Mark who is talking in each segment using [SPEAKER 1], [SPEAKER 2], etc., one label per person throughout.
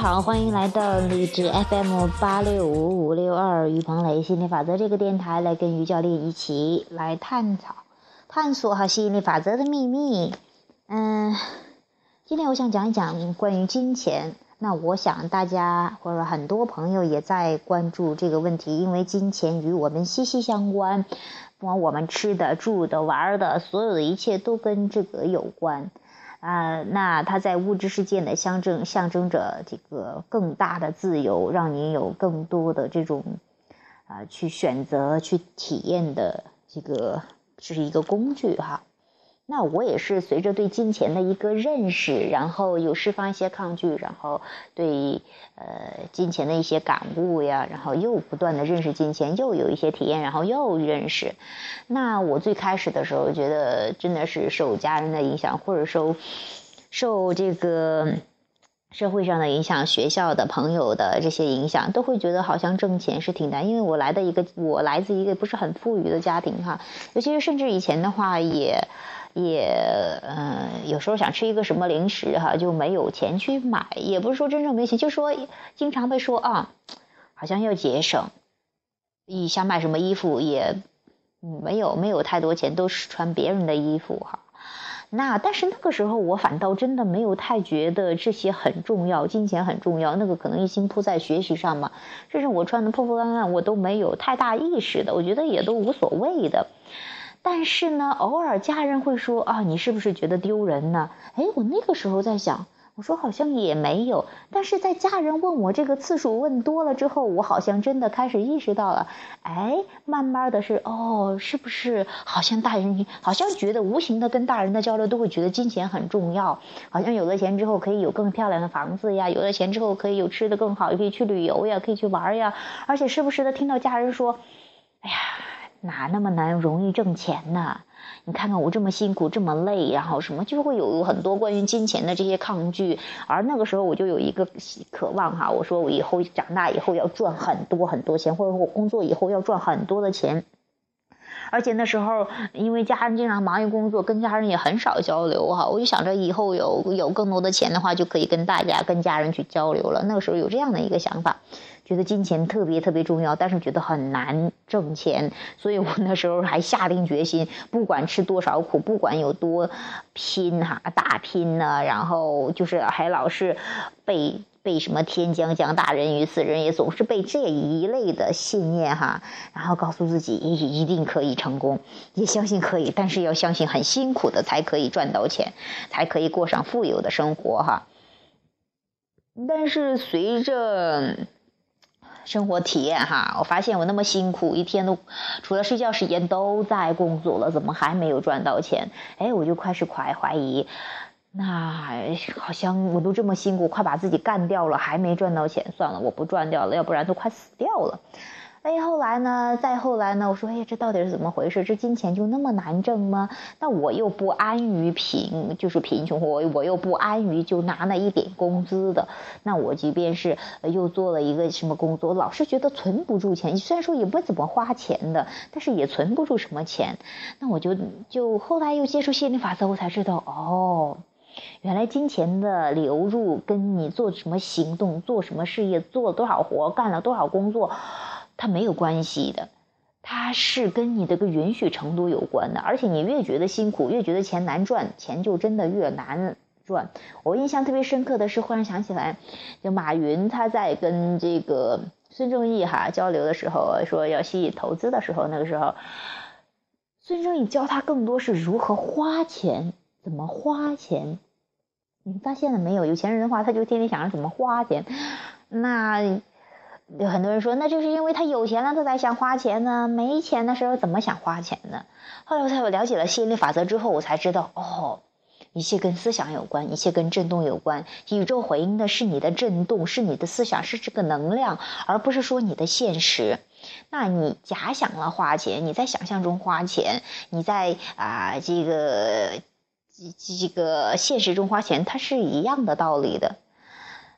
[SPEAKER 1] 好，欢迎来到励志 FM 八六五五六二于鹏雷心理法则这个电台，来跟于教练一起来探讨、探索哈吸引力法则的秘密。嗯，今天我想讲一讲关于金钱。那我想大家或者很多朋友也在关注这个问题，因为金钱与我们息息相关，不管我们吃的、住的、玩的，所有的一切都跟这个有关。啊，那它在物质世界的，象征象征着这个更大的自由，让你有更多的这种啊去选择、去体验的这个，这是一个工具哈。那我也是随着对金钱的一个认识，然后有释放一些抗拒，然后对呃金钱的一些感悟呀，然后又不断的认识金钱，又有一些体验，然后又认识。那我最开始的时候觉得真的是受家人的影响，或者受受这个社会上的影响、学校的朋友的这些影响，都会觉得好像挣钱是挺难。因为我来的一个我来自一个不是很富裕的家庭哈，尤其是甚至以前的话也。也嗯，有时候想吃一个什么零食哈，就没有钱去买。也不是说真正没钱，就说经常被说啊，好像要节省。你想买什么衣服也没有没有太多钱，都是穿别人的衣服哈。那但是那个时候我反倒真的没有太觉得这些很重要，金钱很重要。那个可能一心扑在学习上嘛，甚至我穿的破破烂烂，我都没有太大意识的，我觉得也都无所谓的。但是呢，偶尔家人会说啊，你是不是觉得丢人呢？哎，我那个时候在想，我说好像也没有。但是在家人问我这个次数问多了之后，我好像真的开始意识到了，哎，慢慢的是哦，是不是好像大人好像觉得无形的跟大人的交流都会觉得金钱很重要，好像有了钱之后可以有更漂亮的房子呀，有了钱之后可以有吃的更好，也可以去旅游呀，可以去玩呀，而且时不时的听到家人说，哎呀。哪那么难容易挣钱呢？你看看我这么辛苦这么累，然后什么就会有很多关于金钱的这些抗拒。而那个时候我就有一个渴望哈，我说我以后长大以后要赚很多很多钱，或者我工作以后要赚很多的钱。而且那时候因为家人经常忙于工作，跟家人也很少交流哈。我就想着以后有有更多的钱的话，就可以跟大家跟家人去交流了。那个时候有这样的一个想法。觉得金钱特别特别重要，但是觉得很难挣钱，所以我那时候还下定决心，不管吃多少苦，不管有多拼哈，打拼呢，然后就是还老是背背什么“天将降大任于斯人也”，总是背这一类的信念哈，然后告诉自己一一定可以成功，也相信可以，但是要相信很辛苦的才可以赚到钱，才可以过上富有的生活哈。但是随着生活体验哈，我发现我那么辛苦，一天都除了睡觉时间都在工作了，怎么还没有赚到钱？哎，我就开始怀怀疑，那好像我都这么辛苦，快把自己干掉了，还没赚到钱，算了，我不赚掉了，要不然都快死掉了。哎，后来呢？再后来呢？我说，哎，这到底是怎么回事？这金钱就那么难挣吗？那我又不安于贫，就是贫穷，我我又不安于就拿那一点工资的。那我即便是又做了一个什么工作，老是觉得存不住钱。虽然说也不怎么花钱的，但是也存不住什么钱。那我就就后来又接触心理法则，我才知道，哦，原来金钱的流入跟你做什么行动、做什么事业、做多少活、干了多少工作。它没有关系的，它是跟你这个允许程度有关的。而且你越觉得辛苦，越觉得钱难赚，钱就真的越难赚。我印象特别深刻的是，忽然想起来，就马云他在跟这个孙正义哈交流的时候，说要吸引投资的时候，那个时候，孙正义教他更多是如何花钱，怎么花钱。你发现了没有？有钱人的话，他就天天想着怎么花钱，那。有很多人说，那就是因为他有钱了，他才想花钱呢。没钱的时候怎么想花钱呢？后来我才了解了心理法则之后，我才知道，哦，一切跟思想有关，一切跟震动有关。宇宙回应的是你的震动，是你的思想，是这个能量，而不是说你的现实。那你假想了花钱，你在想象中花钱，你在啊这个这这个现实中花钱，它是一样的道理的。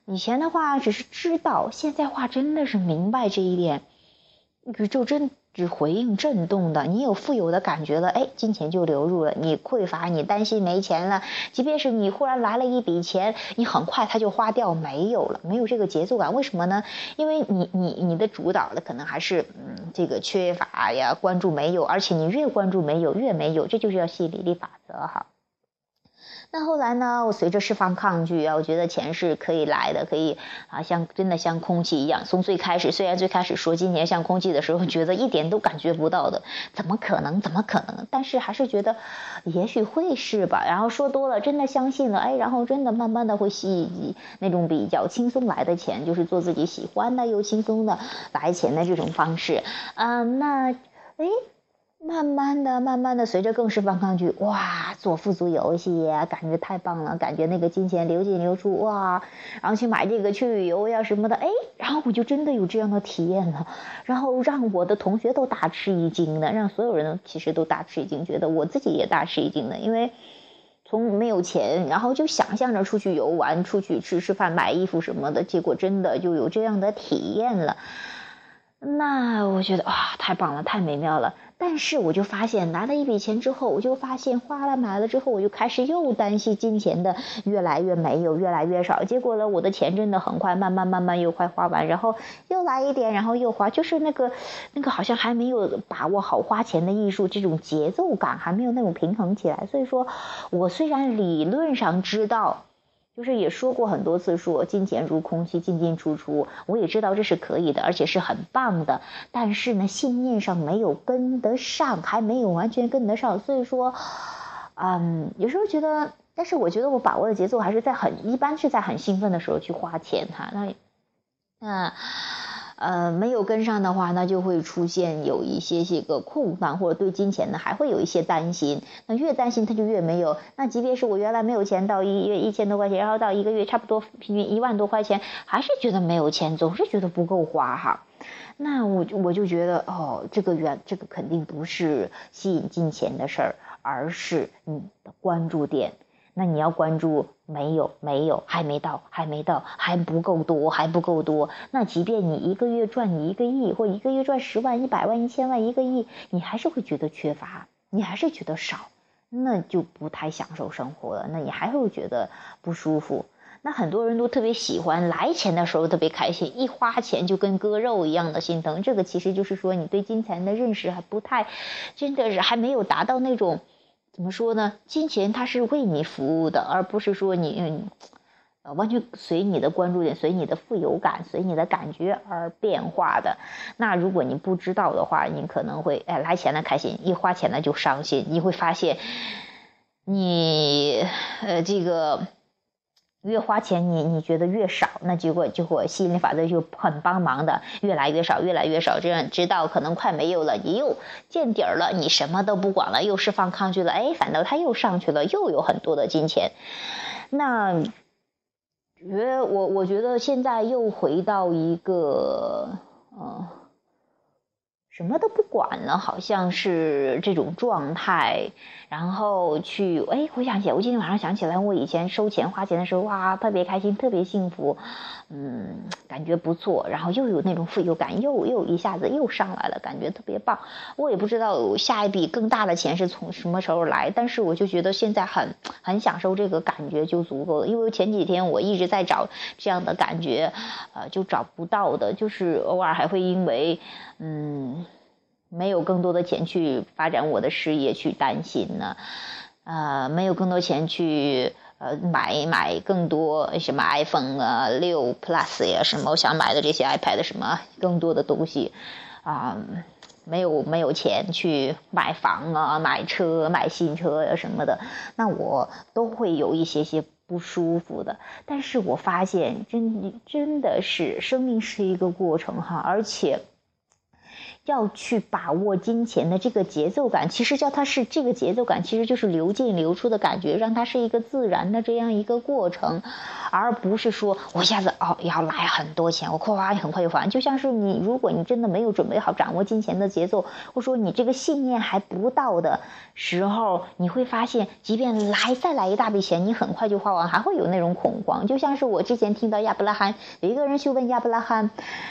[SPEAKER 1] 以前的话只是知道，现在话真的是明白这一点。宇宙真。只回应震动的，你有富有的感觉了，哎，金钱就流入了。你匮乏，你担心没钱了，即便是你忽然来了一笔钱，你很快它就花掉没有了，没有这个节奏感。为什么呢？因为你你你的主导的可能还是嗯这个缺乏呀，关注没有，而且你越关注没有越没有，这就是要吸引力法则哈。那后来呢？我随着释放抗拒啊，我觉得钱是可以来的，可以啊，像真的像空气一样。从最开始，虽然最开始说金钱像空气的时候，觉得一点都感觉不到的，怎么可能？怎么可能？但是还是觉得也许会是吧。然后说多了，真的相信了，哎，然后真的慢慢的会吸引那种比较轻松来的钱，就是做自己喜欢的又轻松的来钱的这种方式。嗯，那哎。慢慢的，慢慢的，随着更释放抗拒，哇，做富足游戏，感觉太棒了，感觉那个金钱流进流出，哇，然后去买这个去旅游呀什么的，哎，然后我就真的有这样的体验了，然后让我的同学都大吃一惊的，让所有人其实都大吃一惊，觉得我自己也大吃一惊的，因为从没有钱，然后就想象着出去游玩，出去吃吃饭，买衣服什么的，结果真的就有这样的体验了，那我觉得哇，太棒了，太美妙了。但是我就发现拿了一笔钱之后，我就发现花了买了之后，我就开始又担心金钱的越来越没有，越来越少。结果呢，我的钱真的很快，慢慢慢慢又快花完，然后又来一点，然后又花，就是那个那个好像还没有把握好花钱的艺术，这种节奏感还没有那种平衡起来。所以说，我虽然理论上知道。就是也说过很多次，说金钱如空气进进出出，我也知道这是可以的，而且是很棒的。但是呢，信念上没有跟得上，还没有完全跟得上。所以说，嗯，有时候觉得，但是我觉得我把握的节奏还是在很一般，是在很兴奋的时候去花钱哈。那，那。呃，没有跟上的话，那就会出现有一些些个空档，或者对金钱呢还会有一些担心。那越担心，他就越没有。那即便是我原来没有钱，到一月一千多块钱，然后到一个月差不多平均一万多块钱，还是觉得没有钱，总是觉得不够花哈。那我我就觉得哦，这个原这个肯定不是吸引金钱的事儿，而是你的关注点。那你要关注没有没有还没到还没到还不够多还不够多。那即便你一个月赚你一个亿或一个月赚十万一百万一千万一个亿，你还是会觉得缺乏，你还是觉得少，那就不太享受生活了。那你还会觉得不舒服。那很多人都特别喜欢来钱的时候特别开心，一花钱就跟割肉一样的心疼。这个其实就是说你对金钱的认识还不太，真的是还没有达到那种。怎么说呢？金钱它是为你服务的，而不是说你，呃，完全随你的关注点、随你的富有感、随你的感觉而变化的。那如果你不知道的话，你可能会哎来钱了开心，一花钱了就伤心。你会发现，你呃这个。越花钱，你你觉得越少，那结果就会吸引力法则就很帮忙的，越来越少，越来越少，这样直到可能快没有了，你又见底儿了，你什么都不管了，又释放抗拒了，哎，反倒它又上去了，又有很多的金钱。那，觉我我觉得现在又回到一个，呃。什么都不管了，好像是这种状态，然后去哎，回想起，我今天晚上想起来，我以前收钱花钱的时候，哇，特别开心，特别幸福，嗯，感觉不错，然后又有那种富有感，又又一下子又上来了，感觉特别棒。我也不知道下一笔更大的钱是从什么时候来，但是我就觉得现在很很享受这个感觉就足够了。因为前几天我一直在找这样的感觉，呃，就找不到的，就是偶尔还会因为。嗯，没有更多的钱去发展我的事业，去担心呢，呃，没有更多钱去呃买买更多什么 iPhone 啊六 Plus 呀什么我想买的这些 iPad 什么更多的东西啊，没有没有钱去买房啊买车买新车呀什么的，那我都会有一些些不舒服的。但是我发现真真的是生命是一个过程哈，而且。要去把握金钱的这个节奏感，其实叫它是这个节奏感，其实就是流进流出的感觉，让它是一个自然的这样一个过程，而不是说我一下子哦要来很多钱，我夸很快就还。就像是你，如果你真的没有准备好掌握金钱的节奏，或者说你这个信念还不到的时候，你会发现，即便来再来一大笔钱，你很快就花完，还会有那种恐慌。就像是我之前听到亚伯拉罕有一个人去问亚伯拉罕，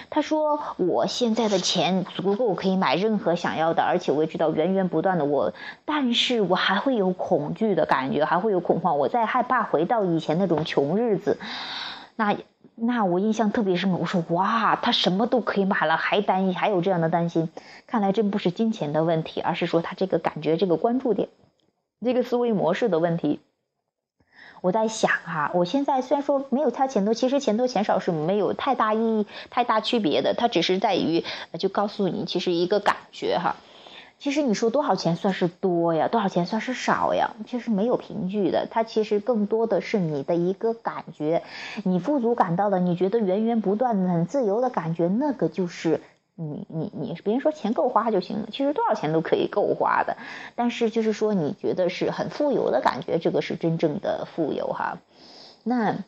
[SPEAKER 1] 他说我现在的钱足够。我可以买任何想要的，而且我也知道源源不断的我，但是我还会有恐惧的感觉，还会有恐慌，我在害怕回到以前那种穷日子。那那我印象特别深，我说哇，他什么都可以买了，还担还有这样的担心，看来真不是金钱的问题，而是说他这个感觉、这个关注点、这个思维模式的问题。我在想哈，我现在虽然说没有他钱多，其实钱多钱少是没有太大意义、太大区别的。它只是在于，就告诉你，其实一个感觉哈。其实你说多少钱算是多呀？多少钱算是少呀？其实没有凭据的。它其实更多的是你的一个感觉，你富足感到了，你觉得源源不断的很自由的感觉，那个就是。你你你，别人说钱够花就行了，其实多少钱都可以够花的，但是就是说你觉得是很富有的感觉，这个是真正的富有哈。那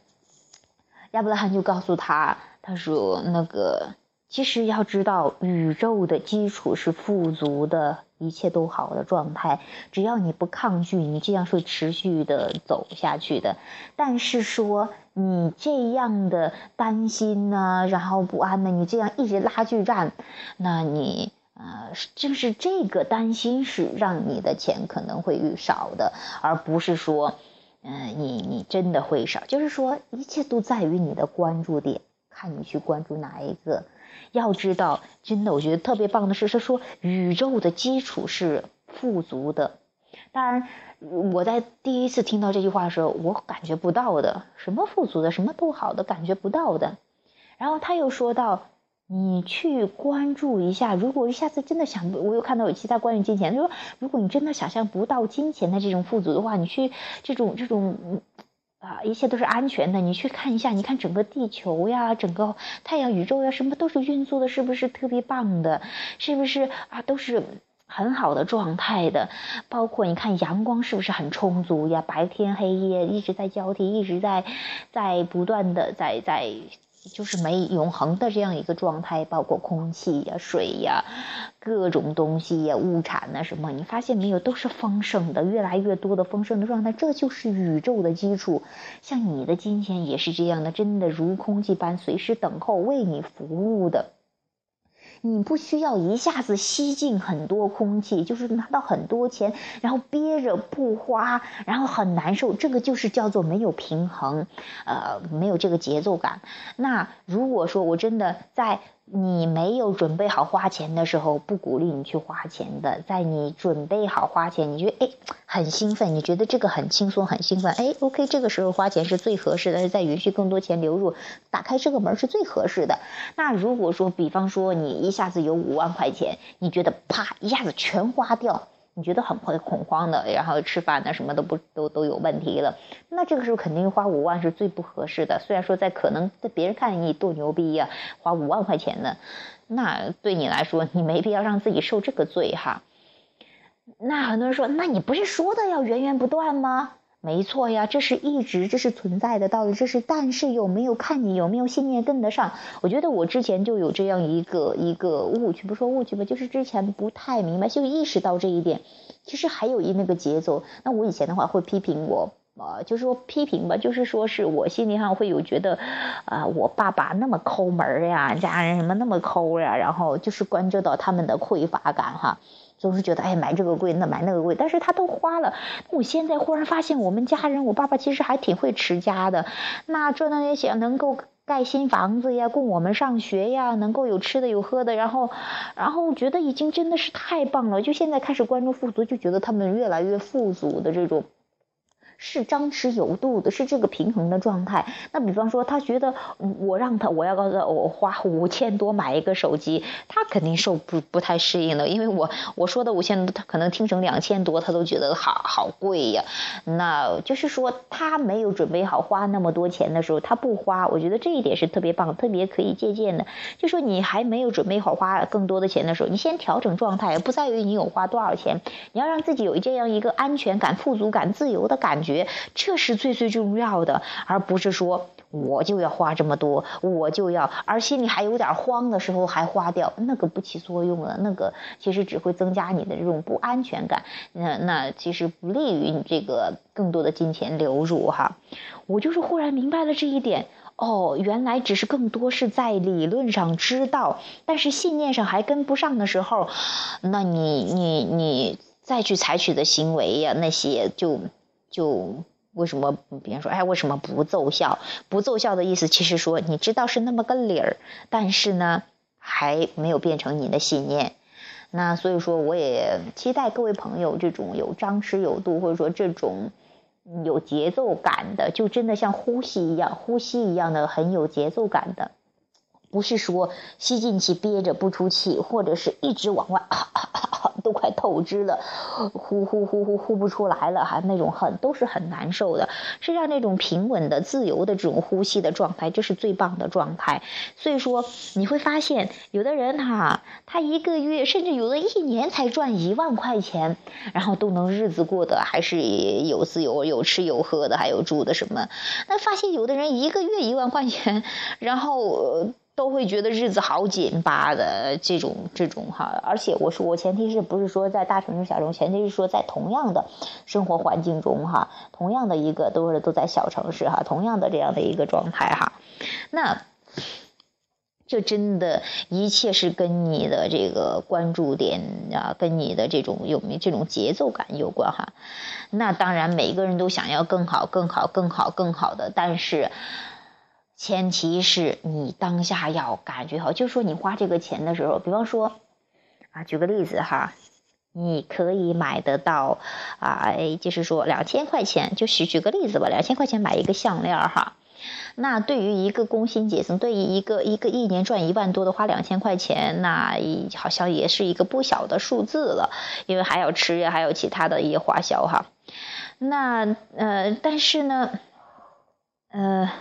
[SPEAKER 1] 亚伯拉罕就告诉他，他说那个其实要知道，宇宙的基础是富足的。一切都好的状态，只要你不抗拒，你这样会持续的走下去的。但是说你这样的担心呢，然后不安呢，你这样一直拉锯战，那你呃，正是这个担心是让你的钱可能会少的，而不是说，嗯，你你真的会少。就是说，一切都在于你的关注点，看你去关注哪一个。要知道，真的，我觉得特别棒的是，是说宇宙的基础是富足的。当然，我在第一次听到这句话的时候，我感觉不到的，什么富足的，什么都好的，感觉不到的。然后他又说到，你去关注一下，如果一下子真的想，我又看到有其他关于金钱，他说，如果你真的想象不到金钱的这种富足的话，你去这种这种。啊，一切都是安全的。你去看一下，你看整个地球呀，整个太阳、宇宙呀，什么都是运作的，是不是特别棒的？是不是啊？都是很好的状态的。包括你看阳光是不是很充足呀？白天黑夜一直在交替，一直在在不断的在在。就是没永恒的这样一个状态，包括空气呀、水呀、各种东西呀、物产呐什么，你发现没有，都是丰盛的，越来越多的丰盛的状态，这就是宇宙的基础。像你的金钱也是这样的，真的如空气般随时等候为你服务的。你不需要一下子吸进很多空气，就是拿到很多钱，然后憋着不花，然后很难受，这个就是叫做没有平衡，呃，没有这个节奏感。那如果说我真的在。你没有准备好花钱的时候，不鼓励你去花钱的。在你准备好花钱，你觉得哎很兴奋，你觉得这个很轻松很兴奋，哎，OK，这个时候花钱是最合适的，是在允许更多钱流入，打开这个门是最合适的。那如果说，比方说你一下子有五万块钱，你觉得啪一下子全花掉。你觉得很会恐慌的，然后吃饭呢什么都不都都有问题了，那这个时候肯定花五万是最不合适的。虽然说在可能在别人看你多牛逼呀，花五万块钱呢，那对你来说你没必要让自己受这个罪哈。那很多人说，那你不是说的要源源不断吗？没错呀，这是一直这是存在的道理，这是但是有没有看你有没有信念跟得上？我觉得我之前就有这样一个一个误区，不说误区吧，就是之前不太明白，就意识到这一点。其实还有一那个节奏，那我以前的话会批评我，呃，就是说批评吧，就是说是我心里上会有觉得，啊，我爸爸那么抠门呀，家人什么那么抠呀，然后就是关注到他们的匮乏感哈。总是觉得哎，买这个贵，那买那个贵，但是他都花了。我现在忽然发现，我们家人，我爸爸其实还挺会持家的。那赚那些钱，能够盖新房子呀，供我们上学呀，能够有吃的有喝的，然后，然后觉得已经真的是太棒了。就现在开始关注富足，就觉得他们越来越富足的这种。是张弛有度的，是这个平衡的状态。那比方说，他觉得我让他，我要告诉他，我花五千多买一个手机，他肯定受不不太适应的，因为我我说的五千多，他可能听成两千多，他都觉得好好贵呀。那就是说，他没有准备好花那么多钱的时候，他不花。我觉得这一点是特别棒，特别可以借鉴的。就说你还没有准备好花更多的钱的时候，你先调整状态，不在于你有花多少钱，你要让自己有这样一个安全感、富足感、自由的感觉，觉这是最最重要的，而不是说我就要花这么多，我就要，而心里还有点慌的时候还花掉，那个不起作用了，那个其实只会增加你的这种不安全感，那那其实不利于你这个更多的金钱流入哈。我就是忽然明白了这一点。哦，原来只是更多是在理论上知道，但是信念上还跟不上的时候，那你你你再去采取的行为呀，那些就就为什么？别人说，哎，为什么不奏效？不奏效的意思，其实说你知道是那么个理儿，但是呢，还没有变成你的信念。那所以说，我也期待各位朋友这种有张弛有度，或者说这种。有节奏感的，就真的像呼吸一样，呼吸一样的很有节奏感的，不是说吸进去憋着不出气，或者是一直往外。都快透支了，呼呼呼呼呼不出来了，还，那种很都是很难受的。是让，那种平稳的、自由的这种呼吸的状态，这是最棒的状态。所以说，你会发现，有的人哈，他一个月甚至有的一年才赚一万块钱，然后都能日子过得还是有自由、有吃有喝的，还有住的什么。那发现有的人一个月一万块钱，然后。都会觉得日子好紧巴的这种这种哈，而且我说我前提是不是说在大城市小城，前提是说在同样的生活环境中哈，同样的一个都是都在小城市哈，同样的这样的一个状态哈，那这真的一切是跟你的这个关注点啊，跟你的这种有没有这种节奏感有关哈。那当然每个人都想要更好、更好、更好、更好的，但是。前提是你当下要感觉好，就是说你花这个钱的时候，比方说，啊，举个例子哈，你可以买得到，啊，就是说两千块钱，就是举个例子吧，两千块钱买一个项链哈，那对于一个工薪阶层，对于一个一个一年赚一万多的花两千块钱，那好像也是一个不小的数字了，因为还要吃呀，还有其他的一些花销哈，那呃，但是呢，呃。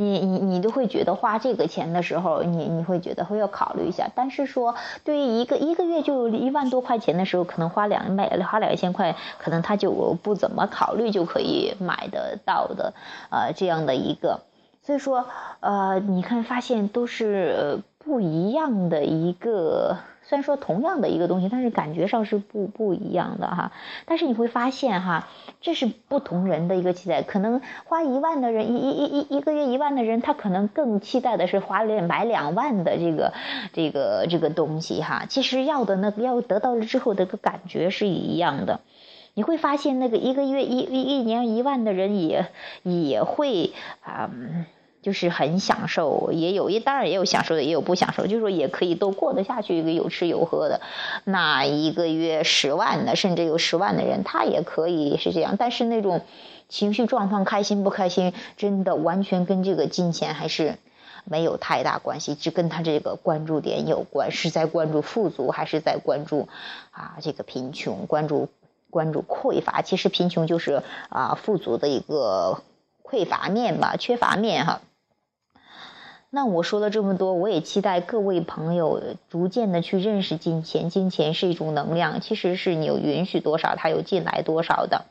[SPEAKER 1] 你你你都会觉得花这个钱的时候，你你会觉得会要考虑一下。但是说，对于一个一个月就一万多块钱的时候，可能花两百花两千块，可能他就不怎么考虑就可以买得到的，呃，这样的一个。所以说，呃，你看发现都是不一样的一个。虽然说同样的一个东西，但是感觉上是不不一样的哈。但是你会发现哈，这是不同人的一个期待。可能花一万的人，一一一一个月一万的人，他可能更期待的是花两买两万的这个这个这个东西哈。其实要的那个要得到了之后的个感觉是一样的。你会发现那个一个月一一一年一万的人也也会啊。就是很享受，也有一当然也有享受的，也有不享受，就是说也可以都过得下去，一个有吃有喝的。那一个月十万的，甚至有十万的人，他也可以是这样。但是那种情绪状况，开心不开心，真的完全跟这个金钱还是没有太大关系，只跟他这个关注点有关，是在关注富足，还是在关注啊这个贫穷，关注关注匮乏。其实贫穷就是啊富足的一个匮乏面吧，缺乏面哈。那我说了这么多，我也期待各位朋友逐渐的去认识金钱。金钱是一种能量，其实是你有允许多少，它有进来多少的。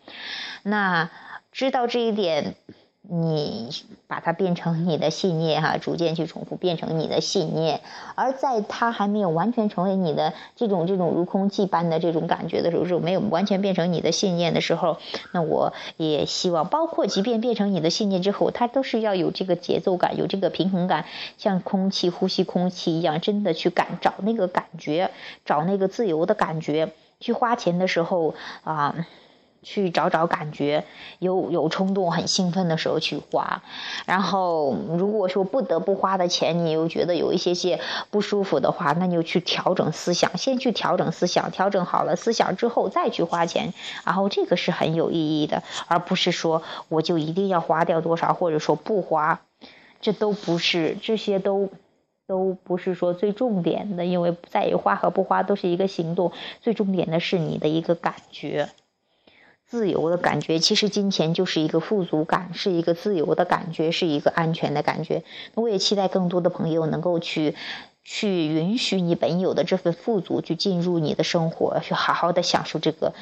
[SPEAKER 1] 那知道这一点。你把它变成你的信念哈，逐渐去重复变成你的信念，而在它还没有完全成为你的这种这种如空气般的这种感觉的时候，是没有完全变成你的信念的时候，那我也希望，包括即便变成你的信念之后，它都是要有这个节奏感，有这个平衡感，像空气呼吸空气一样，真的去感找那个感觉，找那个自由的感觉，去花钱的时候啊。去找找感觉，有有冲动、很兴奋的时候去花。然后如果说不得不花的钱，你又觉得有一些些不舒服的话，那你就去调整思想，先去调整思想，调整好了思想之后再去花钱。然后这个是很有意义的，而不是说我就一定要花掉多少，或者说不花，这都不是，这些都。都不是说最重点的，因为在于花和不花都是一个行动，最重点的是你的一个感觉，自由的感觉。其实金钱就是一个富足感，是一个自由的感觉，是一个安全的感觉。那我也期待更多的朋友能够去，去允许你本有的这份富足，去进入你的生活，去好好的享受这个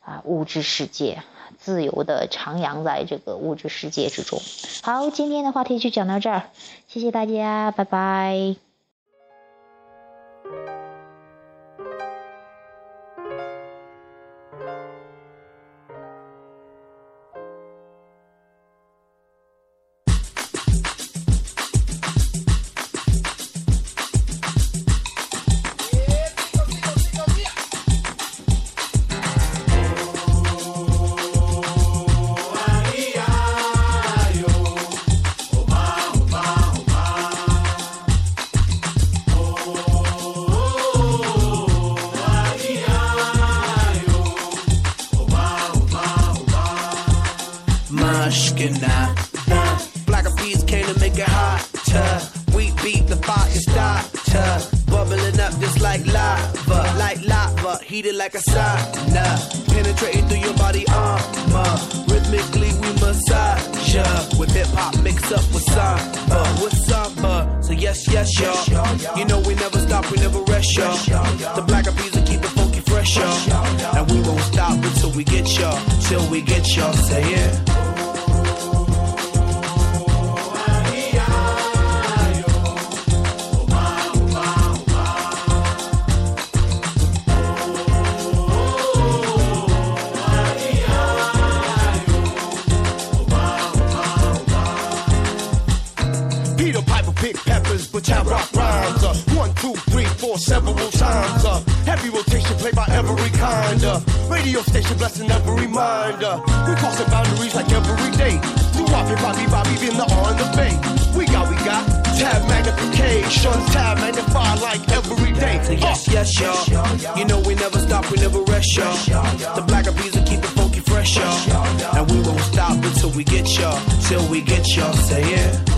[SPEAKER 1] 啊物质世界。自由的徜徉在这个物质世界之中。好，今天的话题就讲到这儿，谢谢大家，拜拜。
[SPEAKER 2] Heated like lava, like lava. Heat it like a sauna. Penetrating through your body armor. Rhythmically we massage ya. With hip hop mixed up with samba. With samba. So yes, yes, y'all. You know we never stop, we never rest, y'all. The black bees will keep it funky fresh, y'all. And we won't stop until we get y'all. Till we get y'all. Say yeah. Uh, radio station blessing every mind. Uh, we crossing boundaries like every day. We Bobby, Bobby, Bobby, in the on the bay. We got, we got tab magnification, tab magnify like every day. Uh, yes, yes, y'all. You know we never stop, we never rest, y'all. The black bees will keep it funky fresh, y'all. And we won't stop until we get y'all, till we get y'all. Say yeah.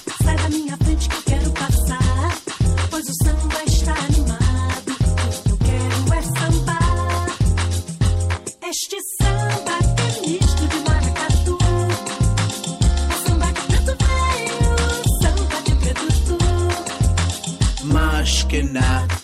[SPEAKER 2] Ashkenaz.